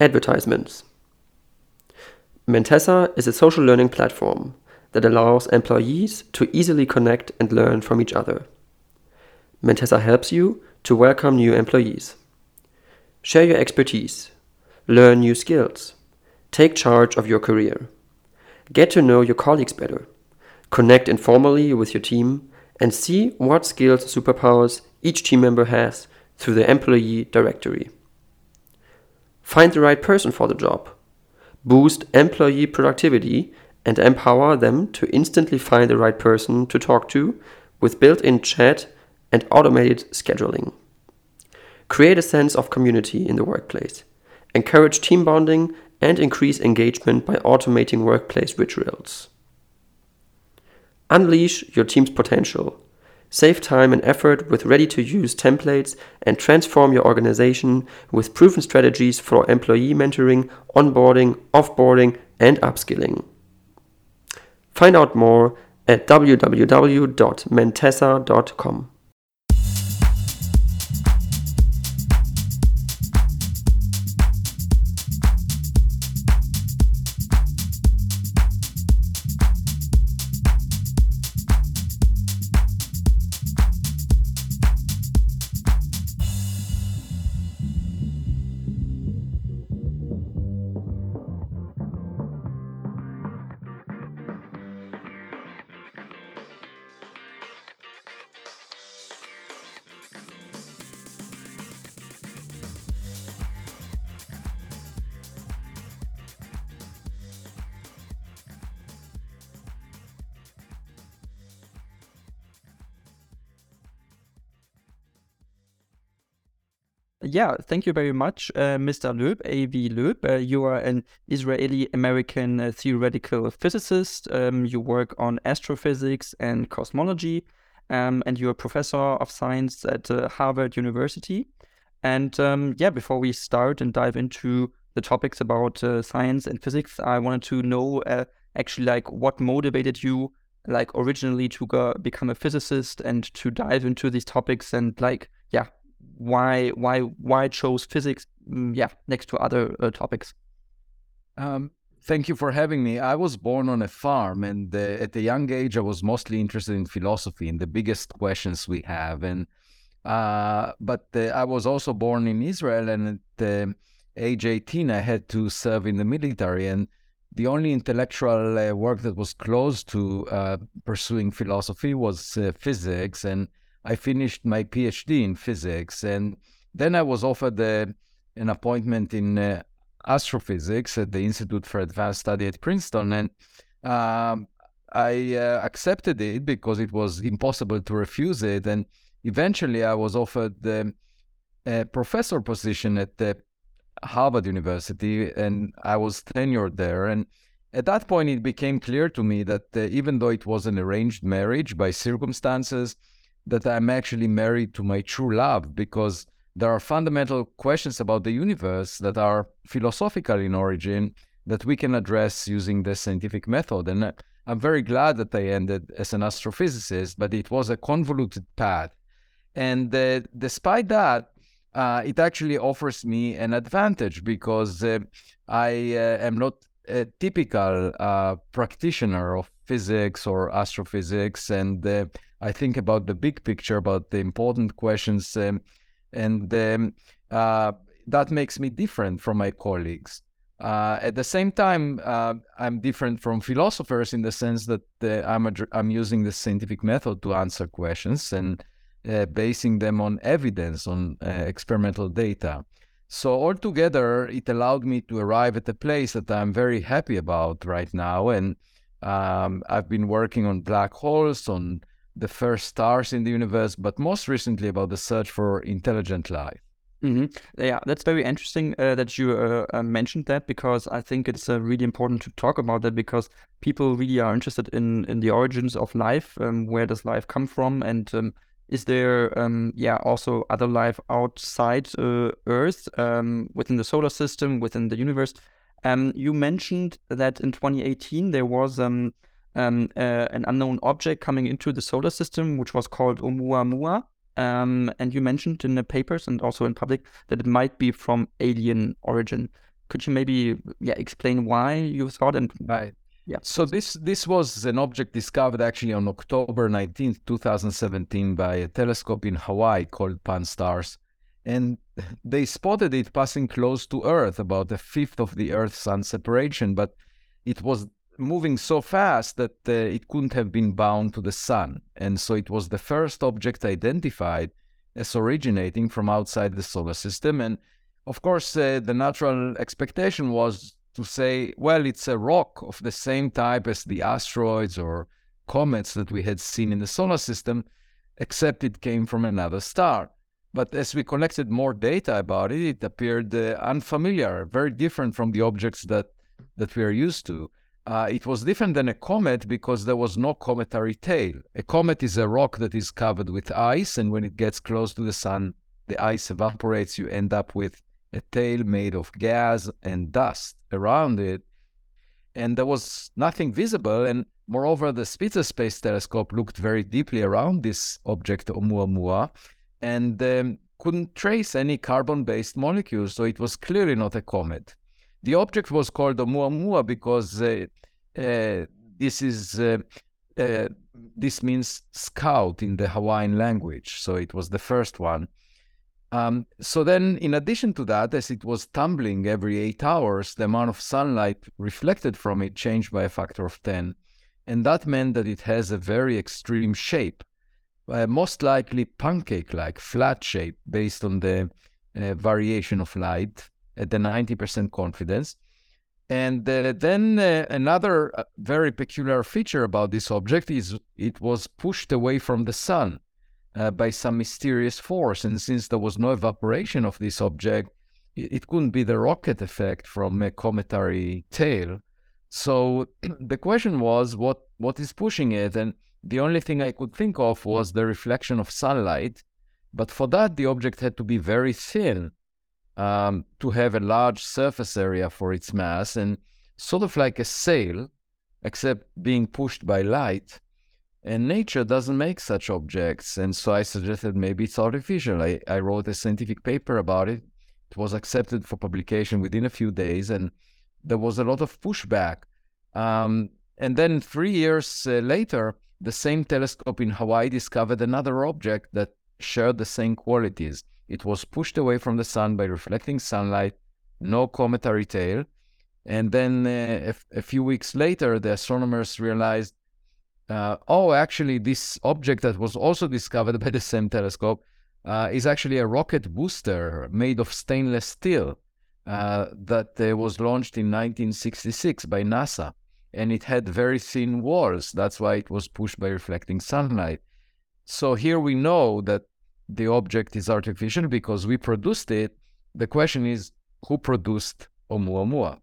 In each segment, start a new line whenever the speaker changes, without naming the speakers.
Advertisements. Mentessa is a social learning platform that allows employees to easily connect and learn from each other. Mentessa helps you to welcome new employees. Share your expertise, learn new skills, take charge of your career, get to know your colleagues better, connect informally with your team, and see what skills superpowers each team member has through the employee directory. Find the right person for the job, boost employee productivity, and empower them to instantly find the right person to talk to with built in chat and automated scheduling. Create a sense of community in the workplace. Encourage team bonding and increase engagement by automating workplace rituals. Unleash your team's potential. Save time and effort with ready to use templates and transform your organization with proven strategies for employee mentoring, onboarding, offboarding, and upskilling. Find out more at www.mentessa.com.
yeah, thank you very much, uh, Mr. Loeb, Avi Loeb. Uh, you are an Israeli American uh, theoretical physicist. Um, you work on astrophysics and cosmology, um, and you're a professor of science at uh, Harvard University. And um, yeah, before we start and dive into the topics about uh, science and physics, I wanted to know uh, actually like what motivated you like originally to go become a physicist and to dive into these topics and like yeah why why why chose physics mm, yeah next to other uh, topics?
Um, thank you for having me. I was born on a farm and uh, at a young age i was mostly interested in philosophy and the biggest questions we have and uh, but uh, i was also born in israel and at age 18 i had to serve in the military and the only intellectual uh, work that was close to uh, pursuing philosophy was physics and I finished my PhD in physics, and then I was offered a, an appointment in uh, astrophysics at the Institute for Advanced Study at Princeton, and um, I uh, accepted it because it was impossible to refuse it. And eventually, I was offered the a professor position at the Harvard University, and I was tenured there. And at that point, it became clear to me that uh, even though it was an arranged marriage by circumstances, that I'm actually married to my true love because there are fundamental questions about the universe that are philosophical in origin that we can address using the scientific method. And uh, I'm very glad that I ended as an astrophysicist, but it was a convoluted path. And uh, despite that, uh, it actually offers me an advantage because uh, I uh, am not a typical uh, practitioner of physics or astrophysics. And I think about the big picture, about the important questions, um, and um, uh, that makes me different from my colleagues. Uh, at the same time, uh, I'm different from philosophers in the sense that uh, I'm, I'm using the scientific method to answer questions and uh, basing them on evidence, on uh, experimental data. So altogether, it allowed me to arrive at a place that I'm very happy about right now. And um, I've been working on black holes, on the first stars in the universe, but most recently about the search for intelligent life.
Mm-hmm. Yeah, that's very interesting uh, that you uh, uh, mentioned that because I think it's uh, really important to talk about that because people really are interested in in the origins of life. Um, where does life come from, and um, is there um, yeah also other life outside uh, Earth um, within the solar system, within the universe? Um, you mentioned that in 2018 there was um, um, uh, an unknown object coming into the solar system, which was called Oumuamua. Um, and you mentioned in the papers and also in public that it might be from alien origin. could you maybe yeah explain why you thought and
right?
Yeah.
So this this was an object discovered actually on October 19th, 2017 by a telescope in Hawaii called Pan-STARRS. And they spotted it passing close to Earth, about a fifth of the Earth-Sun separation, but it was moving so fast that uh, it couldn't have been bound to the Sun. And so it was the first object identified as originating from outside the solar system. And of course, uh, the natural expectation was to say, well, it's a rock of the same type as the asteroids or comets that we had seen in the solar system, except it came from another star. But as we collected more data about it, it appeared uh, unfamiliar, very different from the objects that, that we are used to. Uh, it was different than a comet because there was no cometary tail. A comet is a rock that is covered with ice, and when it gets close to the sun, the ice evaporates. You end up with a tail made of gas and dust around it. And there was nothing visible. And moreover, the Spitzer Space Telescope looked very deeply around this object, Oumuamua, and um, couldn't trace any carbon based molecules. So it was clearly not a comet. The object was called Oumuamua because uh, uh, this is. Uh, uh, this means scout in the Hawaiian language. So it was the first one. Um, so then, in addition to that, as it was tumbling every eight hours, the amount of sunlight reflected from it changed by a factor of 10. And that meant that it has a very extreme shape, uh, most likely pancake like, flat shape, based on the uh, variation of light at the 90% confidence. And uh, then uh, another uh, very peculiar feature about this object is it was pushed away from the sun uh, by some mysterious force. And since there was no evaporation of this object, it, it couldn't be the rocket effect from a cometary tail. So the question was, what what is pushing it? And the only thing I could think of was the reflection of sunlight. But for that, the object had to be very thin um, to have a large surface area for its mass, and sort of like a sail, except being pushed by light. And nature doesn't make such objects. And so I suggested maybe it's artificial. I, I wrote a scientific paper about it. It was accepted for publication within a few days, and there was a lot of pushback. Um, and then three years uh, later, the same telescope in Hawaii discovered another object that shared the same qualities. It was pushed away from the sun by reflecting sunlight, no cometary tail. And then uh, a, few weeks later, the astronomers realized uh, oh, actually, this object that was also discovered by the same telescope uh, is actually a rocket booster made of stainless steel uh, that uh, was launched in 1966 by NASA. And it had very thin walls. That's why it was pushed by reflecting sunlight. So here we know that the object is artificial because we produced it. The question is, who produced Oumuamua?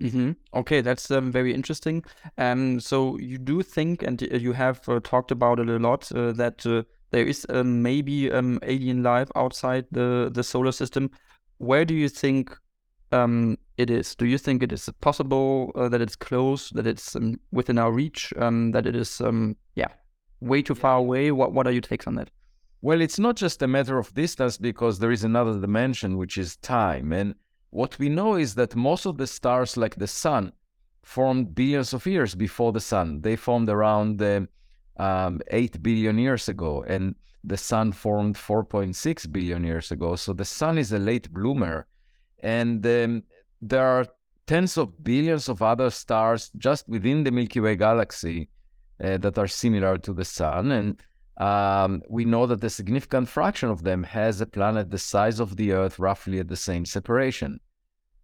Mm-hmm. Okay, that's um, very interesting. Um, so you do think, and you have uh, talked about it a lot, uh, that uh, there is um, maybe um, alien life outside the the solar system. Where do you think um, it is? Do you think it is possible uh, that it's close, that it's um, within our reach, that it is, yeah, way too far away? What What are your takes on that?
Well, it's not just a matter of distance because there is another dimension, which is time, and what we know is that most of the stars, like the sun, formed billions of years before the sun. They formed around uh, um, 8 billion years ago, and the sun formed 4.6 billion years ago. So the sun is a late bloomer. And um, there are tens of billions of other stars just within the Milky Way galaxy uh, that are similar to the sun. And um, we know that a significant fraction of them has a planet the size of the Earth, roughly at the same separation.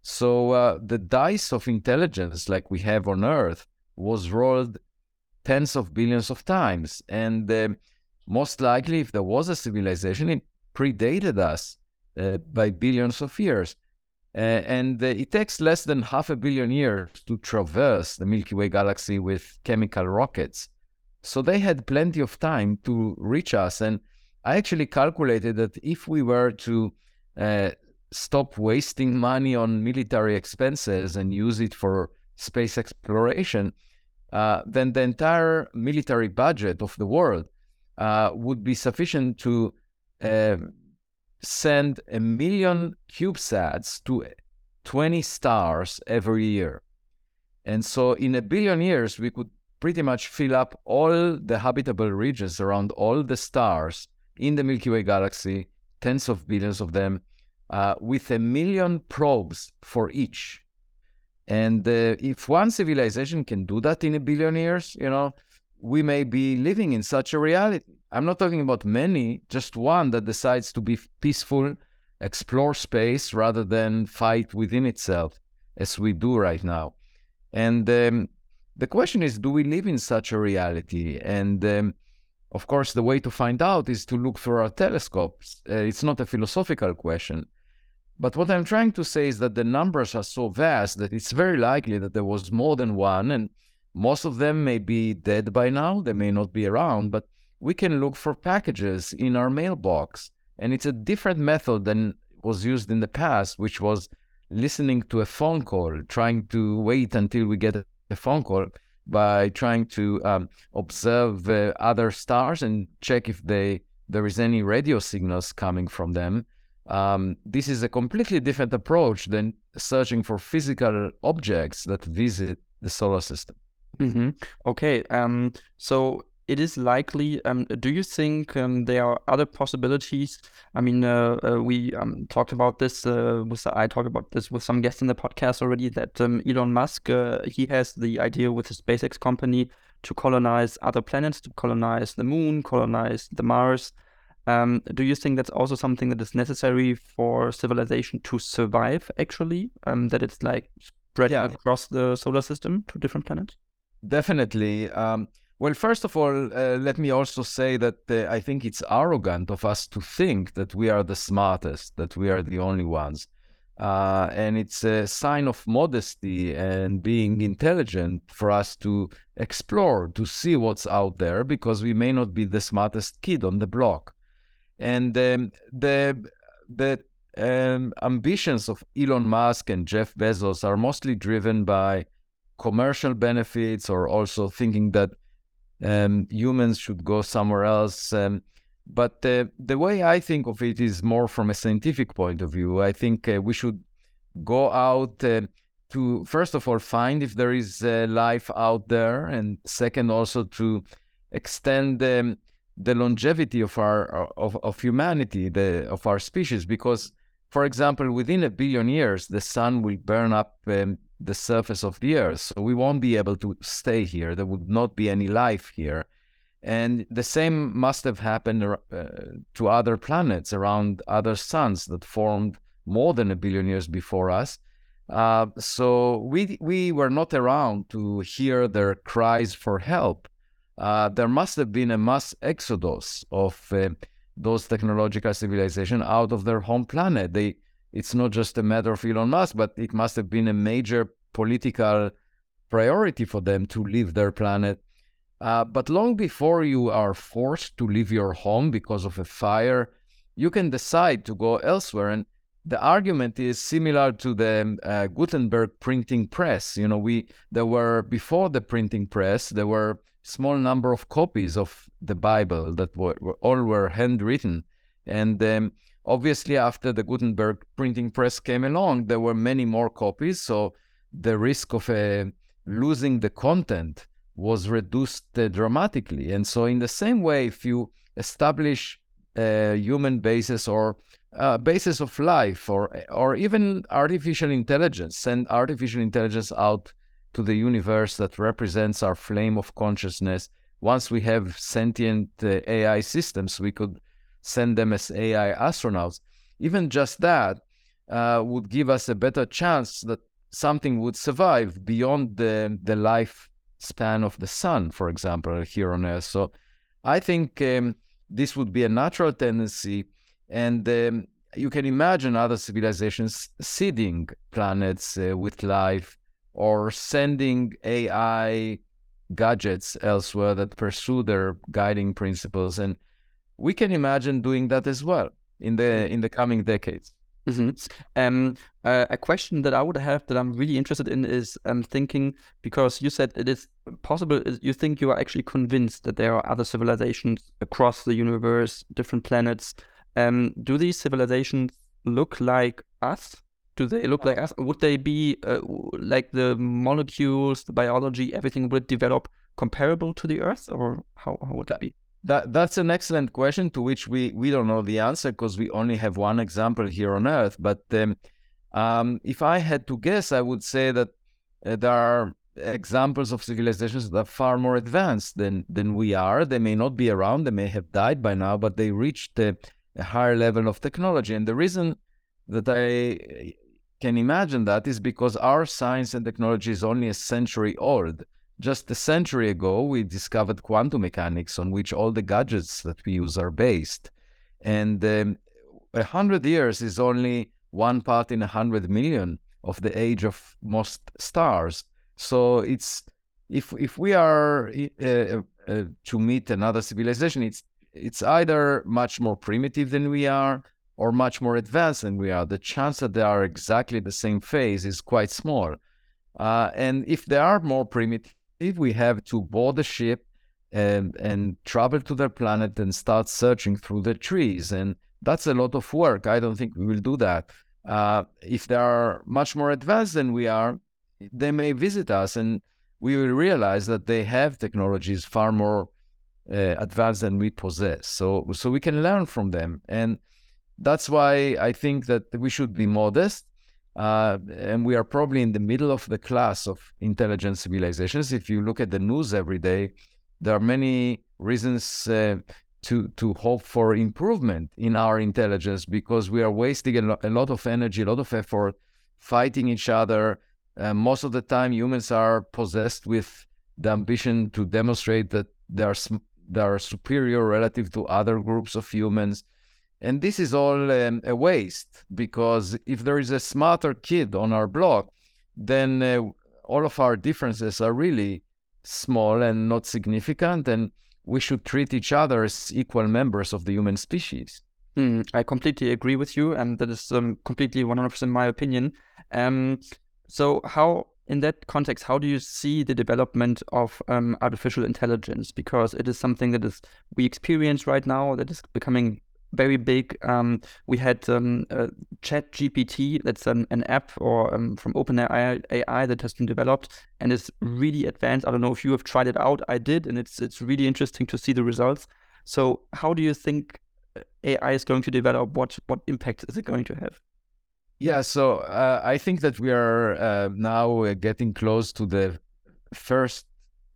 So uh, the dice of intelligence, like we have on Earth, was rolled tens of billions of times. And uh, most likely, if there was a civilization, it predated us uh, by billions of years. Uh, and uh, it takes less than half a billion years to traverse the Milky Way galaxy with chemical rockets. So they had plenty of time to reach us. And I actually calculated that if we were to uh, stop wasting money on military expenses and use it for space exploration, uh, then the entire military budget of the world uh, would be sufficient to uh, send a million CubeSats to 20 stars every year. And so in a billion years, we could pretty much fill up all the habitable regions around all the stars in the Milky Way galaxy, tens of billions of them, uh, with a million probes for each. And uh, if one civilization can do that in a billion years, you know, we may be living in such a reality. I'm not talking about many, just one that decides to be peaceful, explore space rather than fight within itself, as we do right now. And um, the question is do we live in such a reality? And um, of course, the way to find out is to look through our telescopes. Uh, it's not a philosophical question. But what I'm trying to say is that the numbers are so vast that it's very likely that there was more than one, and most of them may be dead by now. They may not be around, but we can look for packages in our mailbox. And it's a different method than was used in the past, which was listening to a phone call, trying to wait until we get phone call by trying to um, observe other stars and check if they there is any radio signals coming from them. Um, this is a completely different approach than searching for physical objects that visit the solar system.
Mm-hmm. Okay, um, so it is likely. Um, do you think um, there are other possibilities? I mean, uh, uh, we um, talked about this. Uh, with I talked about this with some guests in the podcast already. That um, Elon Musk uh, he has the idea with his SpaceX company to colonize other planets, to colonize the moon, colonize the Mars. Um, do you think that's also something that is necessary for civilization to survive? Actually, um, that it's like spreading yeah. across the solar system to different planets.
Definitely. Well, first of all, uh, let me also say that uh, I think it's arrogant of us to think that we are the smartest, that we are the only ones. Uh, and it's a sign of modesty and being intelligent for us to explore, to see what's out there, because we may not be the smartest kid on the block. And um, the the um, ambitions of Elon Musk and Jeff Bezos are mostly driven by commercial benefits or also thinking that um, humans should go somewhere else. Um, but uh, the way I think of it is more from a scientific point of view. I think uh, we should go out uh, to, first of all, find if there is uh, life out there, and second, also to extend um, the longevity of our of, of humanity, the of our species, because, for example, within a billion years, the sun will burn up um, the surface of the earth. So we won't be able to stay here. There would not be any life here. And the same must have happened uh, to other planets around other suns that formed more than a billion years before us. Uh, so we we were not around to hear their cries for help. Uh, there must have been a mass exodus of uh, those technological civilizations out of their home planet. They it's not just a matter of Elon Musk, but it must have been a major political priority for them to leave their planet. Uh, but long before you are forced to leave your home because of a fire, you can decide to go elsewhere. And the argument is similar to the uh, Gutenberg printing press. You know, we there were before the printing press, there were small number of copies of the Bible that were, were all were handwritten, and um, Obviously, after the Gutenberg printing press came along, there were many more copies, so the risk of uh, losing the content was reduced uh, dramatically. And so, in the same way, if you establish a human basis or a basis of life, or or even artificial intelligence, send artificial intelligence out to the universe that represents our flame of consciousness. Once we have sentient uh, AI systems, we could send them as AI astronauts. Even just that uh, would give us a better chance that something would survive beyond the, the lifespan of the sun, for example, here on Earth. So I think um, this would be a natural tendency. And um, you can imagine other civilizations seeding planets uh, with life or sending AI gadgets elsewhere that pursue their guiding principles. And we can imagine doing that as well in the mm-hmm. in the coming decades.
Mm-hmm. Um, uh, a question that I would have that I'm really interested in is um, thinking because you said it is possible. You think you are actually convinced that there are other civilizations across the universe, different planets. Um, do these civilizations look like us? Do they look like us? Would they be uh, like the molecules, the biology, everything would develop comparable to the Earth, or how, how would that be?
That that's an excellent question to which we we don't know the answer because we only have one example here on Earth. But um, um, if I had to guess, I would say that uh, there are examples of civilizations that are far more advanced than than we are. They may not be around, they may have died by now, but they reached a, a higher level of technology. And the reason that I can imagine that is because our science and technology is only a century old. Just a century ago, we discovered quantum mechanics on which all the gadgets that we use are based. And um, a hundred years is only one part in a hundred million of the age of most stars. So it's if if we are uh, uh, uh, to meet another civilization, it's it's either much more primitive than we are or much more advanced than we are. The chance that they are exactly the same phase is quite small. Uh, and if they are more primitive, we have to board the ship and and travel to their planet and start searching through the trees. And that's a lot of work. I don't think we will do that. Uh, if they are much more advanced than we are, they may visit us and we will realize that they have technologies far more uh, advanced than we possess. So, so we can learn from them. And that's why I think that we should be modest. Uh, and we are probably in the middle of the class of intelligent civilizations. If you look at the news every day, there are many reasons uh, to to hope for improvement in our intelligence because we are wasting a, lo- a lot of energy, a lot of effort fighting each other, uh, most of the time, humans are possessed with the ambition to demonstrate that they are sm- they are superior relative to other groups of humans, and this is all um, a waste because if there is a smarter kid on our block, then uh, all of our differences are really small and not significant, and we should treat each other as equal members of the human species.
Mm, I completely agree with you, and that is um, completely 100% my opinion. Um, so, how, in that context, how do you see the development of um, artificial intelligence? Because it is something that is we experience right now that is becoming very big. Um, we had um, uh, Chat GPT, that's an, an app or um, from OpenAI AI that has been developed and is really advanced. I don't know if you have tried it out. I did, and it's it's really interesting to see the results. So, how do you think uh, AI is going to develop? What what impact is it going to have?
Yeah, so uh, I think that we are uh, now uh, getting close to the first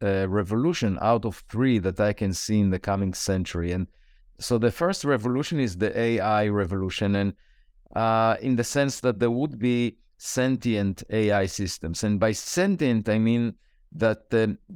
uh, revolution out of three that I can see in the coming century. And so the first revolution is the AI revolution, and uh, in the sense that there would be sentient AI systems. And by sentient, I mean that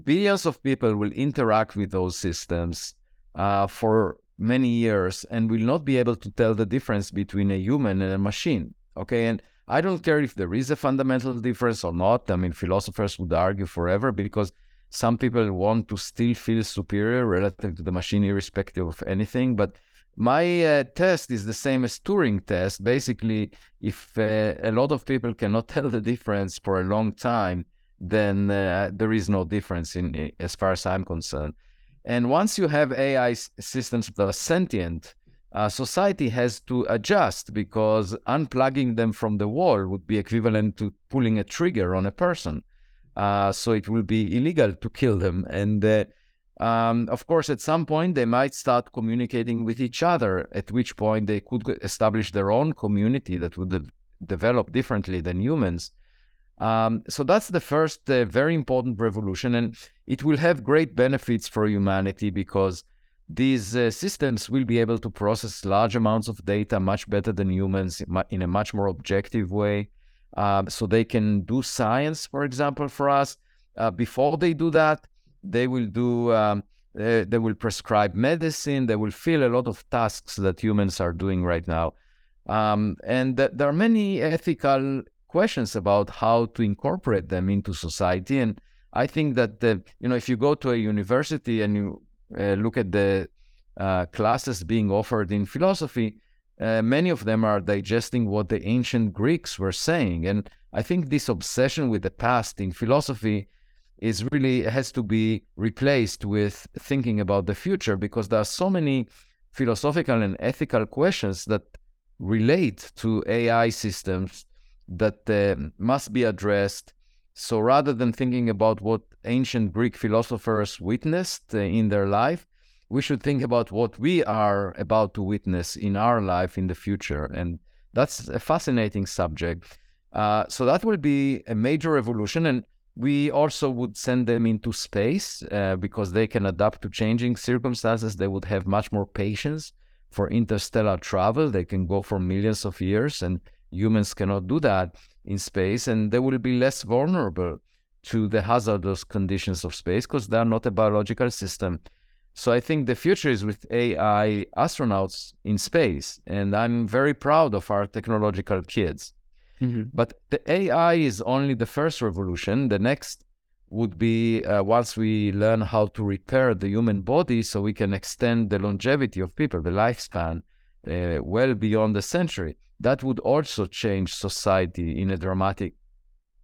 billions of people will interact with those systems uh, for many years and will not be able to tell the difference between a human and a machine. Okay. And I don't care if there is a fundamental difference or not. I mean, philosophers would argue forever because some people want to still feel superior relative to the machine, irrespective of anything. But my uh, test is the same as Turing test. Basically, if uh, a lot of people cannot tell the difference for a long time, then uh, there is no difference in as far as I'm concerned. And once you have AI systems that are sentient, uh, society has to adjust because unplugging them from the wall would be equivalent to pulling a trigger on a person. Uh, so it will be illegal to kill them. And uh, um, of course, at some point, they might start communicating with each other, at which point they could establish their own community that would de- develop differently than humans. Um, so that's the first uh, very important revolution. And it will have great benefits for humanity because these uh, systems will be able to process large amounts of data much better than humans in a much more objective way. Um, so they can do science, for example, for us. Uh, before they do that, they will do. Um, they, they, will prescribe medicine. They will fill a lot of tasks that humans are doing right now. Um, and th- there are many ethical questions about how to incorporate them into society. And I think that the, you know, if you go to a university and you uh, look at the uh, classes being offered in philosophy, uh, many of them are digesting what the ancient Greeks were saying. And I think this obsession with the past in philosophy is really has to be replaced with thinking about the future because there are so many philosophical and ethical questions that relate to AI systems that uh, must be addressed. So rather than thinking about what ancient Greek philosophers witnessed uh, in their life, we should think about what we are about to witness in our life in the future. And that's a fascinating subject. Uh, so that will be a major revolution. And we also would send them into space uh, because they can adapt to changing circumstances. They would have much more patience for interstellar travel. They can go for millions of years, and humans cannot do that in space. And they will be less vulnerable to the hazardous conditions of space because they are not a biological system. So I think the future is with AI astronauts in space. And I'm very proud of our technological kids. Mm-hmm. But the AI is only the first revolution. The next would be uh, once we learn how to repair the human body so we can extend the longevity of people, the lifespan, uh, well beyond a century. That would also change society in a dramatic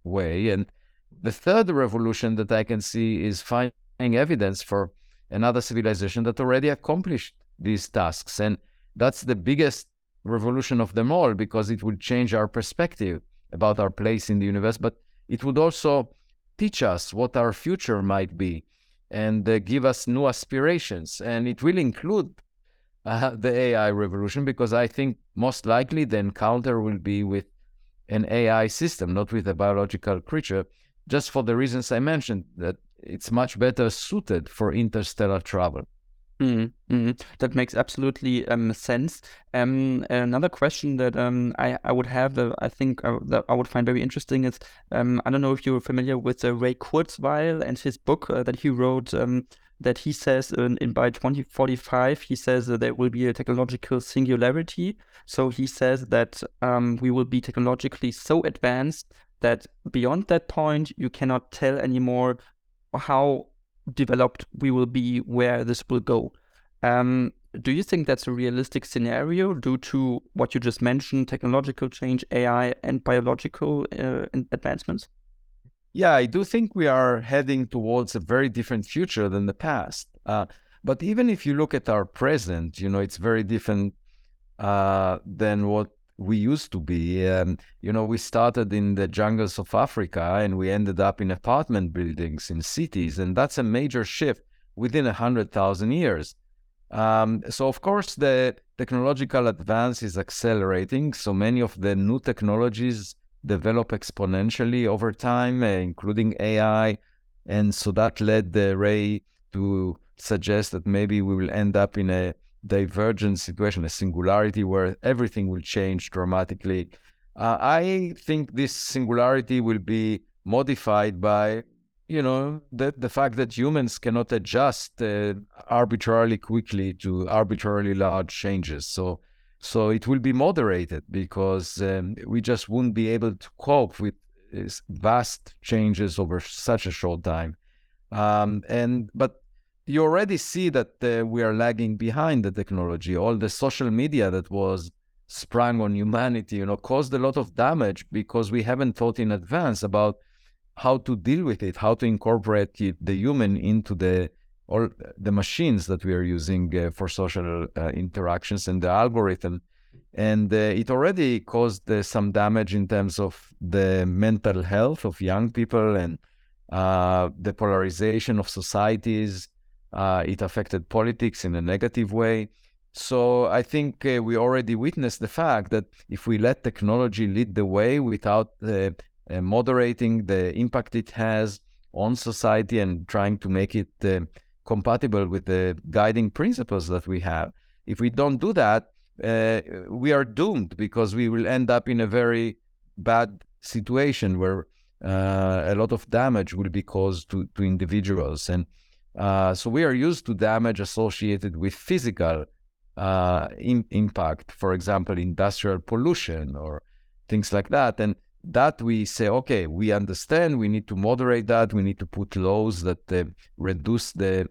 way. And the third revolution that I can see is finding evidence for another civilization that already accomplished these tasks. And that's the biggest revolution of them all because it would change our perspective about our place in the universe, but it would also teach us what our future might be and uh, give us new aspirations. And it will include uh, the AI revolution because I think most likely the encounter will be with an AI system, not with a biological creature, just for the reasons I mentioned that it's much better suited for interstellar travel.
Mm-hmm. Mm-hmm. That makes absolutely um, sense. Um, another question that um, I, I would have, uh, I think uh, that I would find very interesting is um, I don't know if you're familiar with uh, Ray Kurzweil and his book uh, that he wrote. Um, that he says in, in, by 2045, he says that there will be a technological singularity. So he says that um, we will be technologically so advanced that beyond that point, you cannot tell anymore how developed we will be, where this will go. Um, do you think that's a realistic scenario due to what you just mentioned, technological change, AI, and biological uh, advancements?
Yeah, I do think we are heading towards a very different future than the past. Uh, but even if you look at our present, you know, it's very different uh, than what we used to be. Um, you know, we started in the jungles of Africa and we ended up in apartment buildings in cities, and that's a major shift within a hundred thousand years. Um, so, of course, the technological advance is accelerating. So many of the new technologies develop exponentially over time, uh, including AI, and so that led the Ray to suggest that maybe we will end up in a divergent situation, a singularity where everything will change dramatically. Uh, I think this singularity will be modified by, you know, the, the fact that humans cannot adjust uh, arbitrarily quickly to arbitrarily large changes. So, so it will be moderated because um, we just won't be able to cope with vast changes over such a short time. Um, and but you already see that uh, we are lagging behind the technology. All the social media that was sprung on humanity, you know, caused a lot of damage because we haven't thought in advance about how to deal with it, how to incorporate the human into the all the machines that we are using uh, for social uh, interactions and the algorithm. And uh, it already caused uh, some damage in terms of the mental health of young people and uh, the polarization of societies uh, it affected politics in a negative way. So I think uh, we already witnessed the fact that if we let technology lead the way without uh, uh moderating the impact it has on society and trying to make it uh, compatible with the guiding principles that we have, if we don't do that, uh, we are doomed because we will end up in a very bad situation where a lot of damage will be caused to, to individuals. And uh, so we are used to damage associated with physical uh, in, impact, for example, industrial pollution or things like that. And that we say, okay, we understand, we need to moderate that, we need to put laws that uh, reduce the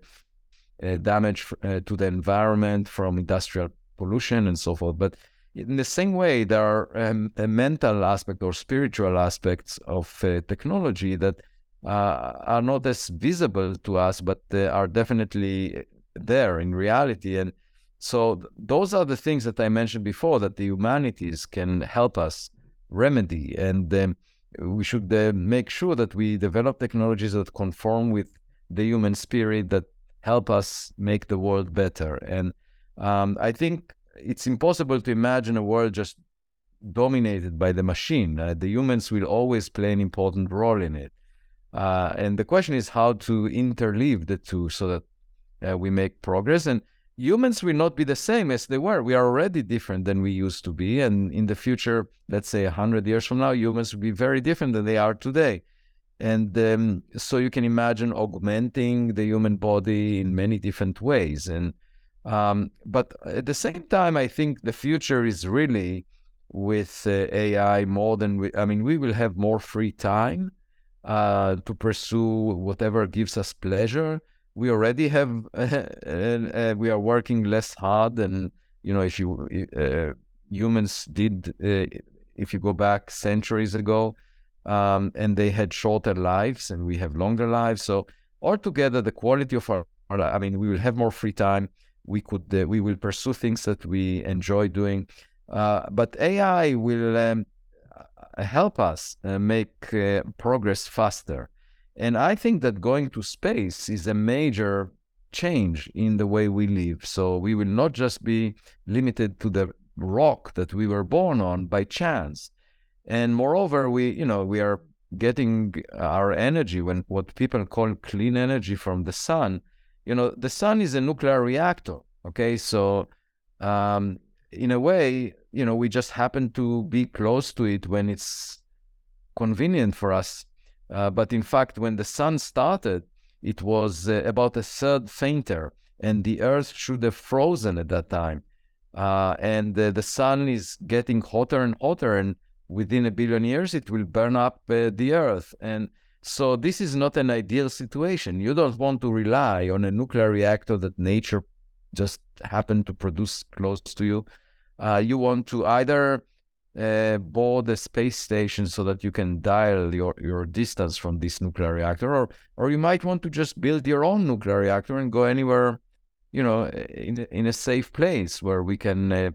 uh, damage uh, to the environment from industrial pollution and so forth. But in the same way, there are um, a mental aspect or spiritual aspects of technology that uh, are not as visible to us, but they are definitely there in reality. And so th- those are the things that I mentioned before that the humanities can help us remedy. And um, we should uh, make sure that we develop technologies that conform with the human spirit that help us make the world better. And um, I think it's impossible to imagine a world just dominated by the machine. Uh, the humans will always play an important role in it. Uh, and the question is how to interleave the two so that uh, we make progress. And humans will not be the same as they were. We are already different than we used to be. And in the future, let's say 100 years from now, humans will be very different than they are today. And um, so you can imagine augmenting the human body in many different ways. And um, but at the same time, I think the future is really with uh, AI more than we. I mean, we will have more free time uh, to pursue whatever gives us pleasure. We already have, uh, we are working less hard, and you know, if you uh, humans did, uh, if you go back centuries ago, um, and they had shorter lives, and we have longer lives. So altogether, the quality of our, I mean, we will have more free time we could uh, we will pursue things that we enjoy doing uh, but ai will um, help us uh, make uh, progress faster. And i think that going to space is a major change in the way we live. So we will not just be limited to the rock that we were born on by chance. And moreover we you know we are getting our energy when what people call clean energy from the sun. You know, the sun is a nuclear reactor. Okay, so um, in a way, you know, we just happen to be close to it when it's convenient for us. Uh, but in fact, when the sun started, it was uh, about a third fainter, and the Earth should have frozen at that time. Uh, and uh, the sun is getting hotter and hotter, and within a billion years, it will burn up uh, the Earth. And so this is not an ideal situation. You don't want to rely on a nuclear reactor that nature just happen to produce close to you. Uh, you want to either uh, board a space station so that you can dial your, your distance from this nuclear reactor, or or you might want to just build your own nuclear reactor and go anywhere, you know, in in a safe place where we can uh,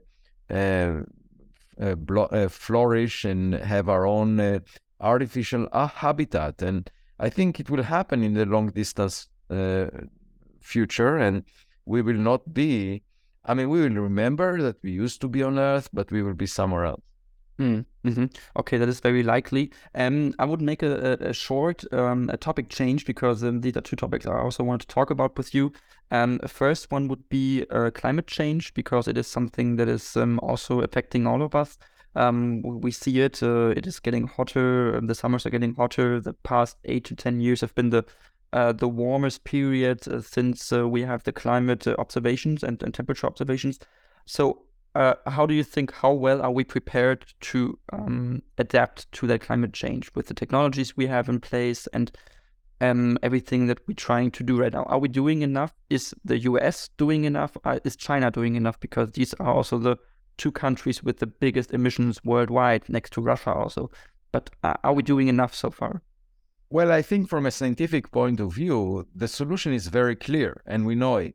uh, uh, uh flourish and have our own artificial habitat. And I think it will happen in the long distance future. And we will not be, I mean, we will remember that we used to be on Earth, but we will be somewhere else.
Mm -hmm. Okay, that is very likely. Um, I would make a, a, short um, a topic change because um, these are two topics I also want to talk about with you. Um, first one would be uh, climate change because it is something that is um, also affecting all of us. Um, we see it. Uh, it is getting hotter. The summers are getting hotter. The past eight to ten years have been the uh, the warmest period uh, since uh, we have the climate observations and, and, temperature observations. So, how do you think? How well are we prepared to um, adapt to that climate change with the technologies we have in place and um, everything that we're trying to do right now? Are we doing enough? Is the US doing enough? is China doing enough? Because these are also the two countries with the biggest emissions worldwide, next to Russia also. But are we doing enough so far?
Well, I think from a scientific point of view, the solution is very clear, and we know it.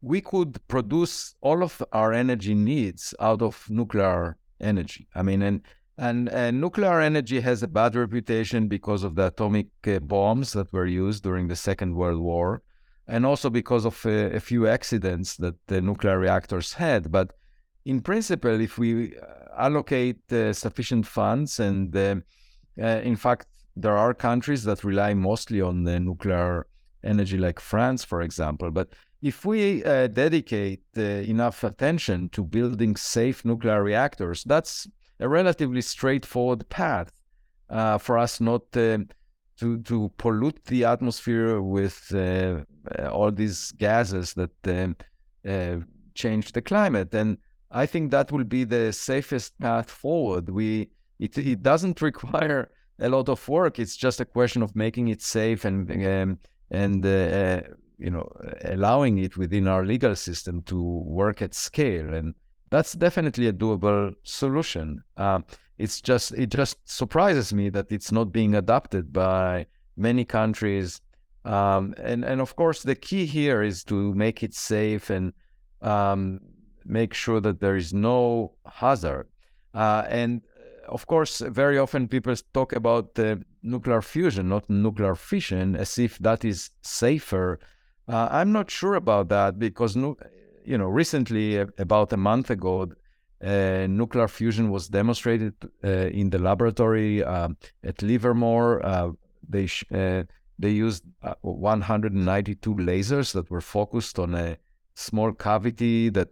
We could produce all of our energy needs out of nuclear energy. I mean, and and, and nuclear energy has a bad reputation because of the atomic uh, bombs that were used during the Second World War, and also because of a, a few accidents that the nuclear reactors had. But in principle, if we uh, allocate uh, sufficient funds, and uh, uh, in fact, there are countries that rely mostly on the nuclear energy, like France, for example. But if we uh, dedicate uh, enough attention to building safe nuclear reactors, that's a relatively straightforward path uh, for us not uh, to to pollute the atmosphere with uh, all these gases that change the climate and I think that will be the safest path forward. We it it doesn't require a lot of work. It's just a question of making it safe and um, and uh, you know allowing it within our legal system to work at scale. And that's definitely a doable solution. Uh, it's just it just surprises me that it's not being adopted by many countries. Um, and and of course the key here is to make it safe and um, make sure that there is no hazard. Uh, and of course, very often people talk about uh, nuclear fusion, not nuclear fission, as if that is safer. Uh, I'm not sure about that because, you know, recently, about a month ago, uh, nuclear fusion was demonstrated uh, in the laboratory um, at Livermore. Uh, they uh, they used 192 lasers that were focused on a small cavity that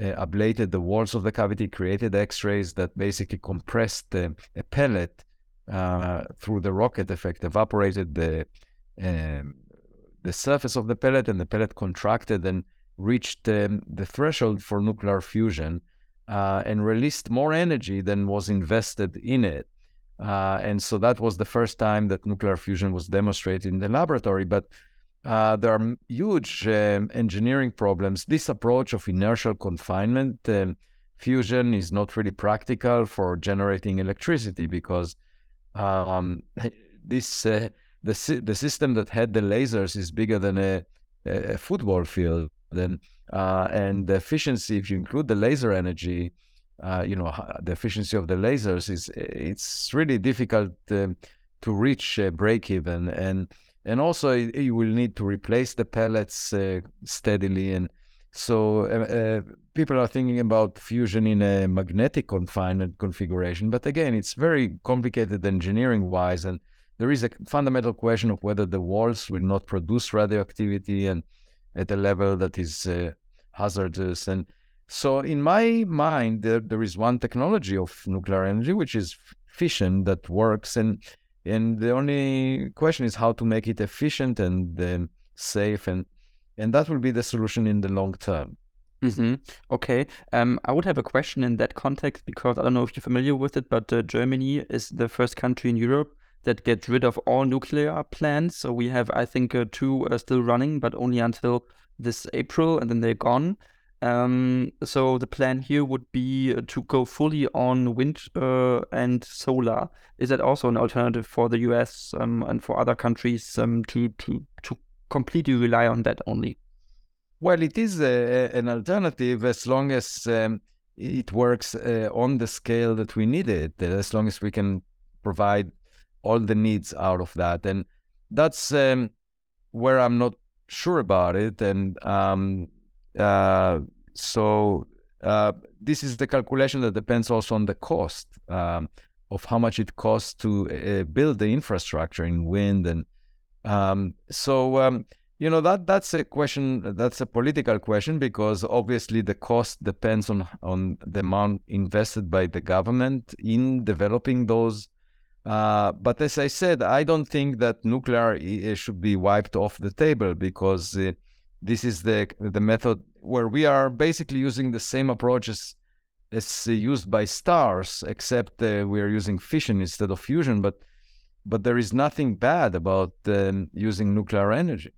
uh, ablated the walls of the cavity, created X-rays that basically compressed uh, a pellet uh, through the rocket effect, evaporated the um, the surface of the pellet, and the pellet contracted and reached um, the threshold for nuclear fusion uh, and released more energy than was invested in it. Uh, and so that was the first time that nuclear fusion was demonstrated in the laboratory. But uh, there are huge um, engineering problems. This approach of inertial confinement um, fusion is not really practical for generating electricity because um, this uh, the the system that had the lasers is bigger than a, a football field. Then uh, and the efficiency, if you include the laser energy, uh, you know the efficiency of the lasers is it's really difficult um, to reach a break even and and also you will need to replace the pellets uh, steadily. And so uh, uh, people are thinking about fusion in a magnetic confinement configuration. But again it's very complicated engineering wise. And there is a fundamental question of whether the walls will not produce radioactivity and at a level that is uh, hazardous. And so in my mind there, there is one technology of nuclear energy which is fission that works. And and the only question is how to make it efficient and um, safe and and that will be the solution in the long term
Mm-hmm. Okay. Um, I would have a question in that context because I don't know if you're familiar with it, but uh, Germany is the first country in Europe that gets rid of all nuclear plants. So we have, I think, uh, two uh, still running, but only until this April, and then they're gone. Um, so the plan here would be uh, to go fully on wind uh, and solar. Is that also an alternative for the US um, and for other countries um, to, to, to completely rely on that only?
Well, it is a, an alternative as long as um, it works uh, on the scale that we need it, as long as we can provide all the needs out of that. And that's um, where I'm not sure about it. And um, uh, so uh, this is the calculation that depends also on the cost um, of how much it costs to uh, build the infrastructure in wind and um, so um, you know that that's a question that's a political question because obviously the cost depends on on the amount invested by the government in developing those uh, but as I said, I don't think that nuclear should be wiped off the table because uh, this is the the method where we are basically using the same approaches as used by stars, except uh, we are using fission instead of fusion. But but there is nothing bad about um, using nuclear energy.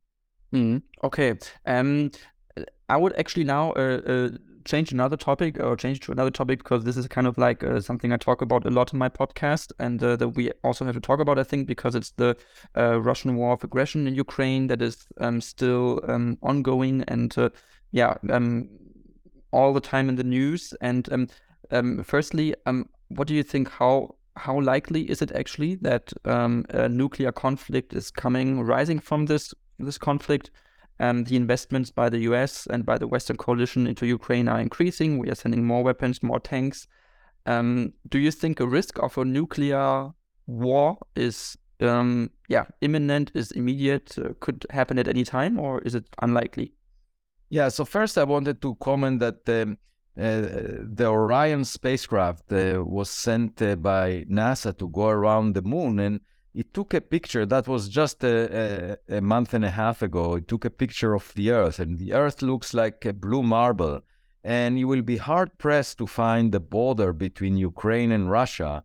Mm, okay. Um, I would actually now uh, uh, change another topic or change to another topic because this is kind of like uh, something I talk about a lot in my podcast and uh, that we also have to talk about, I think, because it's the uh, Russian war of aggression in Ukraine that is um, still um, ongoing and, uh, yeah, um, all the time in the news. And um, um, firstly, um, what do you think? How how likely is it actually that a nuclear conflict is coming, rising from this this conflict? Um, the investments by the US and by the Western coalition into Ukraine are increasing. We are sending more weapons, more tanks. Um, do you think a risk of a nuclear war is, um, yeah, imminent, is immediate, uh, could happen at any time, or is it unlikely?
Yeah. So first, I wanted to comment that um, uh, the Orion spacecraft uh, was sent uh, by NASA to go around the moon, and it took a picture that was just a, a, a, month and a half ago. It took a picture of the Earth, and the Earth looks like a blue marble. And you will be hard pressed to find the border between Ukraine and Russia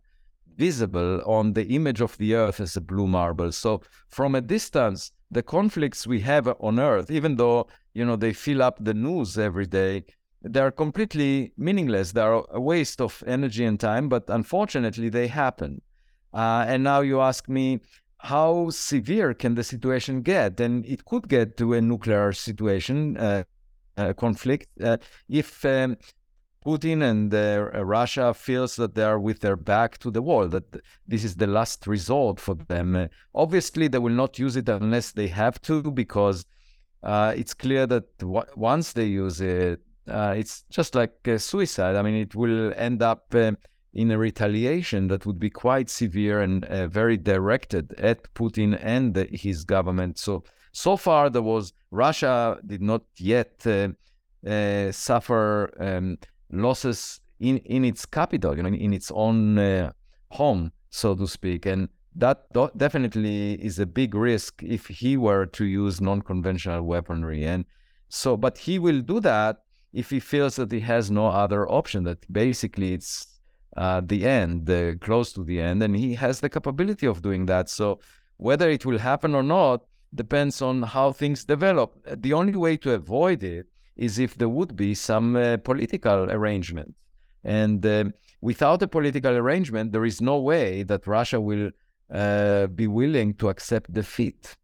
visible on the image of the Earth as a blue marble. So, from a distance, the conflicts we have on Earth, even though you know they fill up the news every day, they are completely meaningless. They are a waste of energy and time, but unfortunately, they happen. Uh, and now you ask me, how severe can the situation get? And it could get to a nuclear situation, uh, conflict, uh, if um, Putin and uh, Russia feels that they are with their back to the wall, that this is the last resort for them. Obviously, they will not use it unless they have to, because uh, it's clear that w- once they use it, it's just like suicide. I mean, it will end up uh, in a retaliation that would be quite severe and uh, very directed at Putin and the, his government. So, so far, there was Russia did not yet suffer. Um, losses in, in its capital, you know, in, in its own uh, home, so to speak. And that do- definitely is a big risk if he were to use non-conventional weaponry. And so, but he will do that if he feels that he has no other option. That basically it's uh, the end, the close to the end, and he has the capability of doing that. So whether it will happen or not depends on how things develop. The only way to avoid it is if there would be some uh, political arrangement. And uh, without a political arrangement, there is no way that Russia will uh, be willing to accept defeat.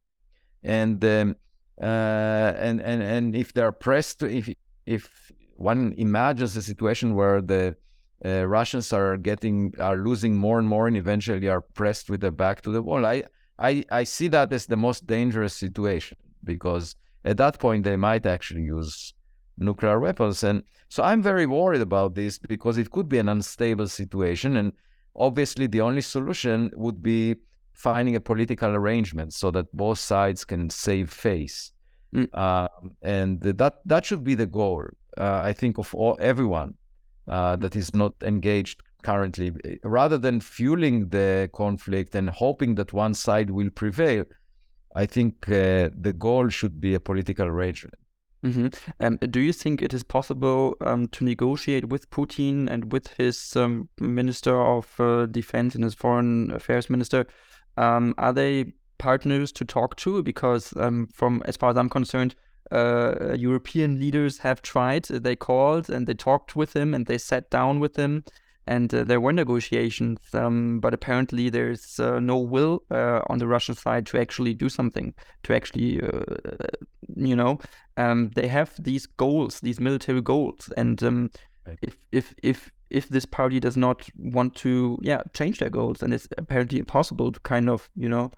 And um, uh, and and and if they're pressed, to, if if one imagines a situation where the uh, Russians are getting are losing more and more, and eventually are pressed with their back to the wall, I I I see that as the most dangerous situation because at that point they might actually use nuclear weapons. And so I'm very worried about this because it could be an unstable situation. And obviously, the only solution would be finding a political arrangement so that both sides can save face. Mm. Uh, and that that should be the goal. Uh, I think of all everyone uh, that is not engaged currently, rather than fueling the conflict and hoping that one side will prevail. I think uh, the goal should be a political arrangement.
Mm-hmm. Um, do you think it is possible um, to negotiate with Putin and with his um, Minister of uh, Defense and his Foreign Affairs Minister? Um, are they partners to talk to? Because, um, from as far as I'm concerned, uh, European leaders have tried. They called and they talked with him and they sat down with him and uh, there were negotiations, um, but apparently there's uh, no will uh, on the Russian side to actually do something, to actually, uh, you know, um, they have these goals, these military goals, and um, right. if if if if this party does not want to, yeah, change their goals, then it's apparently impossible to kind of, you know,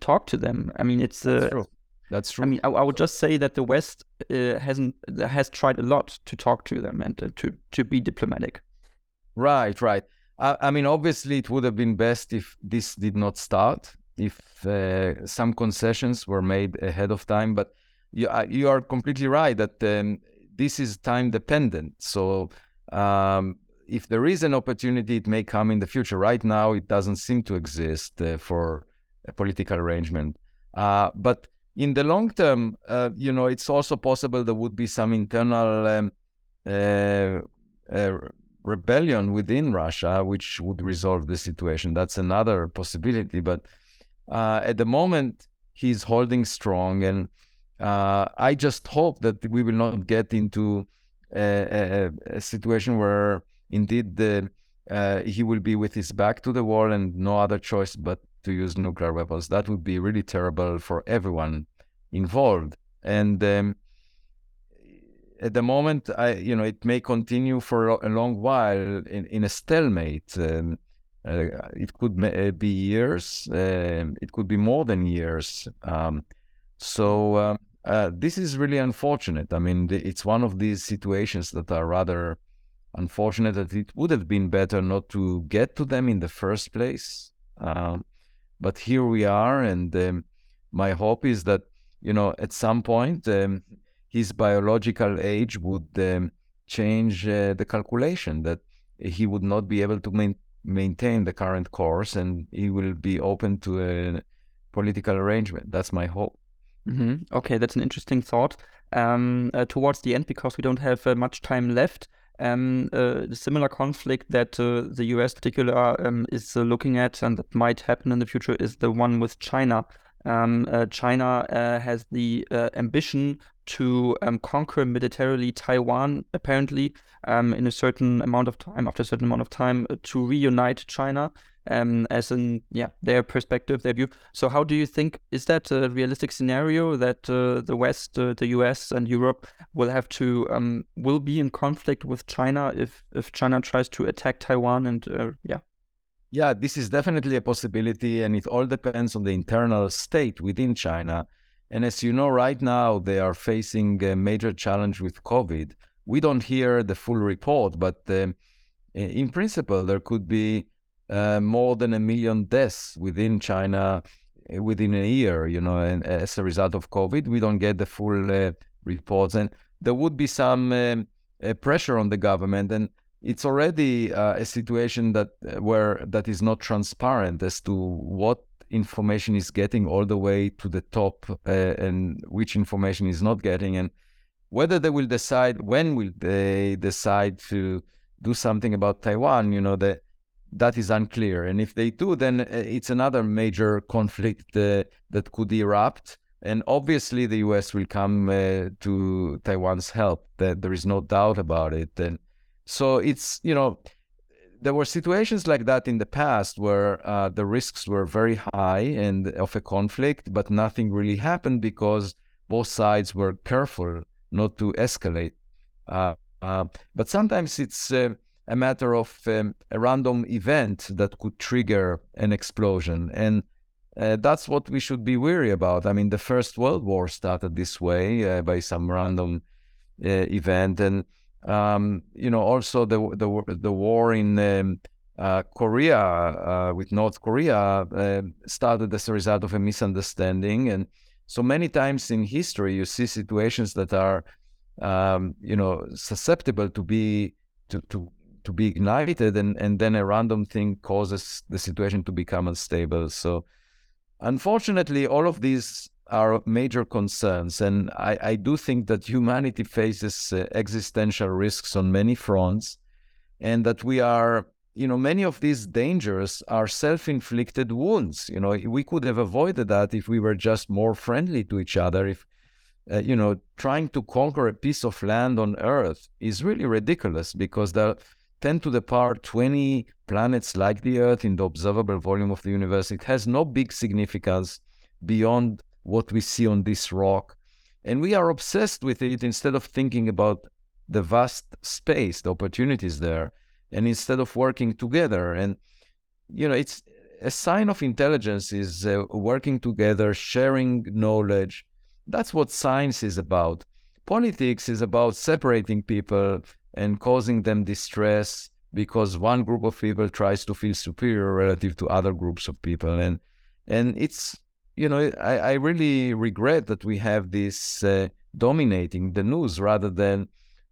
talk to them. I mean, it's
uh, true. That's true.
I mean, I, I, would just say that the West uh, hasn't has tried a lot to talk to them and to to be diplomatic.
Right, right. I, I, mean, obviously, it would have been best if this did not start, if uh, some concessions were made ahead of time. But you, you are completely right that um, this is time dependent. So um, if there is an opportunity, it may come in the future. Right now, it doesn't seem to exist uh, for a political arrangement. Uh, but in the long term, uh, you know, it's also possible there would be some internal um, uh, uh, rebellion within Russia, which would resolve the situation. That's another possibility. But uh, at the moment, he's holding strong. And uh, I just hope that we will not get into a, a, a situation where indeed the, uh, he will be with his back to the wall and no other choice but to use nuclear weapons. That would be really terrible for everyone involved. And um, at the moment, I you know it may continue for a long while in, in a stalemate. Um, uh, it could uh, be years. Uh, it could be more than years. Um, so um, uh, this is really unfortunate. I mean, it's one of these situations that are rather unfortunate. That it would have been better not to get to them in the first place. Um, but here we are, and um, my hope is that you know at some point um, his biological age would um, change uh, the calculation that he would not be able to main- maintain the current course and he will be open to a political arrangement. That's my hope.
Mm-hmm. Okay, that's an interesting thought. Um, uh, towards the end, because we don't have uh, much time left, um, uh, similar conflict that uh, the US, particular, um, is uh, looking at and that might happen in the future is the one with China. Um, uh, China uh, has the uh, ambition to um, conquer militarily Taiwan, apparently, um, in a certain amount of time, after a certain amount of time, to reunite China. Um, as in yeah their perspective, their view. So how do you think is that a realistic scenario that uh, the West, uh, the US, and Europe will have to um, will be in conflict with China if if China tries to attack Taiwan and uh, yeah.
Yeah, this is definitely a possibility, and it all depends on the internal state within China. And as you know, right now they are facing a major challenge with COVID. We don't hear the full report, but um, in principle, there could be uh, more than a million deaths within China uh, within a year, you know, and as a result of COVID. We don't get the full uh, reports, and there would be some um, pressure on the government, and it's already uh, a situation that where that is not transparent as to what information is getting all the way to the top and which information is not getting, and whether they will decide when will they decide to do something about Taiwan. You know that that is unclear. And if they do, then uh, it's another major conflict uh, that could erupt. And obviously, the U.S. will come uh, to Taiwan's help. That there is no doubt about it. And so it's you know there were situations like that in the past where uh, the risks were very high and of a conflict, but nothing really happened because both sides were careful not to escalate. Uh, uh, but sometimes it's a matter of um, a random event that could trigger an explosion. And uh, that's what we should be wary about. I mean, the First World War started this way uh, by some random uh, event. And, um, you know, also the, the, the war in um, uh, Korea with North Korea started as a result of a misunderstanding. And so many times in history, you see situations that are um, you know, susceptible to be to, to to be ignited and, and then a random thing causes the situation to become unstable. So unfortunately all of these are major concerns and I, I do think that humanity faces uh, existential risks on many fronts and that we are you know many of these dangers are self-inflicted wounds you know we could have avoided that if we were just more friendly to each other if uh, you know, trying to conquer a piece of land on Earth is really ridiculous because are 10 to the power 20 planets like the Earth in the observable volume of the universe. It has no big significance beyond what we see on this rock. And we are obsessed with it instead of thinking about the vast space, the opportunities there, and instead of working together. And, you know, it's a sign of intelligence is uh, working together, sharing knowledge, that's what science is about. Politics is about separating people and causing them distress because one group of people tries to feel superior relative to other groups of people. And and it's you know I, I really regret that we have this uh, dominating the news rather than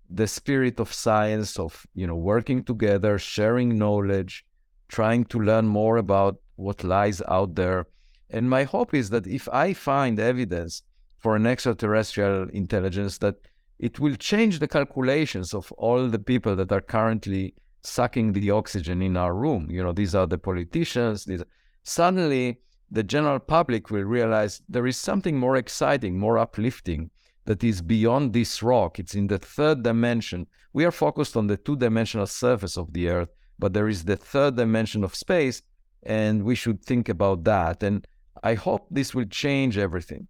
the spirit of science of you know working together, sharing knowledge, trying to learn more about what lies out there. And my hope is that if I find evidence for an extraterrestrial intelligence that it will change the calculations of all the people that are currently sucking the oxygen in our room. You know, these are the politicians. These suddenly the general public will realize there is something more exciting, more uplifting that is beyond this rock. It's in the third dimension. We are focused on the two-dimensional surface of the Earth, but there is the third dimension of space, and we should think about that. And I hope this will change everything.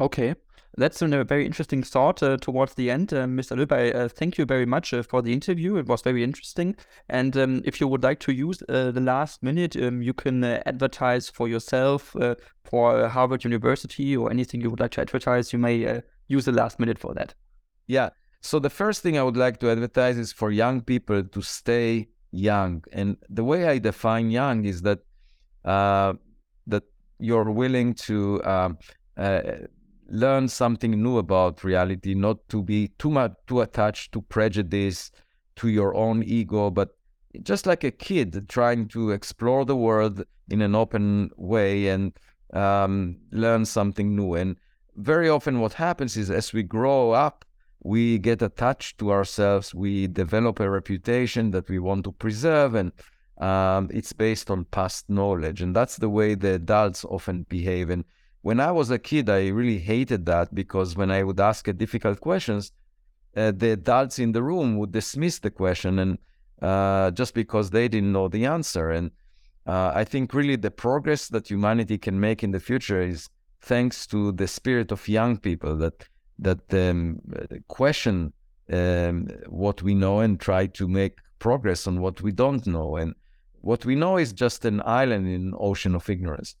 Okay, that's a very interesting thought uh, towards the end. Uh, Mr. I uh, thank you very much uh, for the interview. It was very interesting. And um, if you would like to use uh, the last minute, um, you can uh, advertise for yourself, for Harvard University, or anything you would like to advertise. You may use the last minute for that.
Yeah. So the first thing I would like to advertise is for young people to stay young. And the way I define young is that that you're willing to um, learn something new about reality, not to be too much too attached to prejudice, to your own ego, but just like a kid trying to explore the world in an open way and um, learn something new. And very often, what happens is as we grow up, we get attached to ourselves. We develop a reputation that we want to preserve, and um, it's based on past knowledge. And that's the way the adults often behave. And when I was a kid, I really hated that because when I would ask a difficult questions, uh, the adults in the room would dismiss the question and uh, just because they didn't know the answer. And uh, I think really the progress that humanity can make in the future is thanks to the spirit of young people that that um, question um, what we know and try to make progress on what we don't know. And what we know is just an island in an ocean of ignorance.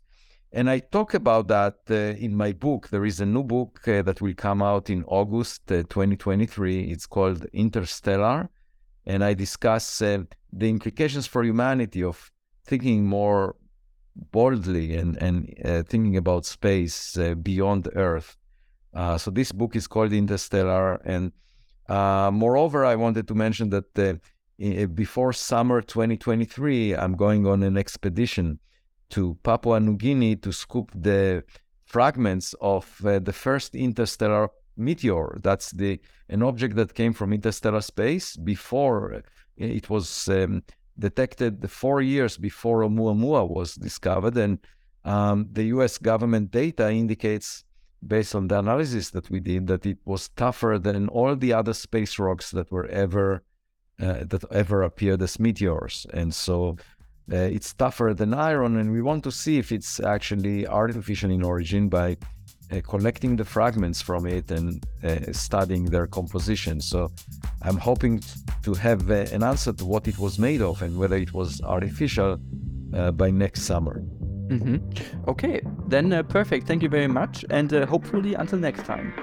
And I talk about that uh, in my book. There is a new book uh, that will come out in August uh, 2023. It's called Interstellar. And I discuss uh, the implications for humanity of thinking more boldly and, and uh, thinking about space uh, beyond Earth. so this book is called Interstellar. And moreover, I wanted to mention that before summer 2023, I'm going on an expedition to Papua New Guinea to scoop the fragments of uh, the first interstellar meteor. That's the an object that came from interstellar space before uh, it was um, detected four years before Oumuamua was discovered. And um, the US government data indicates, based on the analysis that we did, that it was tougher than all the other space rocks that were ever uh, that ever appeared as meteors. And so uh, it's tougher than iron, and we want to see if it's actually artificial in origin by uh, collecting the fragments from it and uh, studying their composition. So I'm hoping to have uh, an answer to what it was made of and whether it was artificial uh, by next summer.
Mm-hmm. Okay, then uh, perfect. Thank you very much, and hopefully until next time.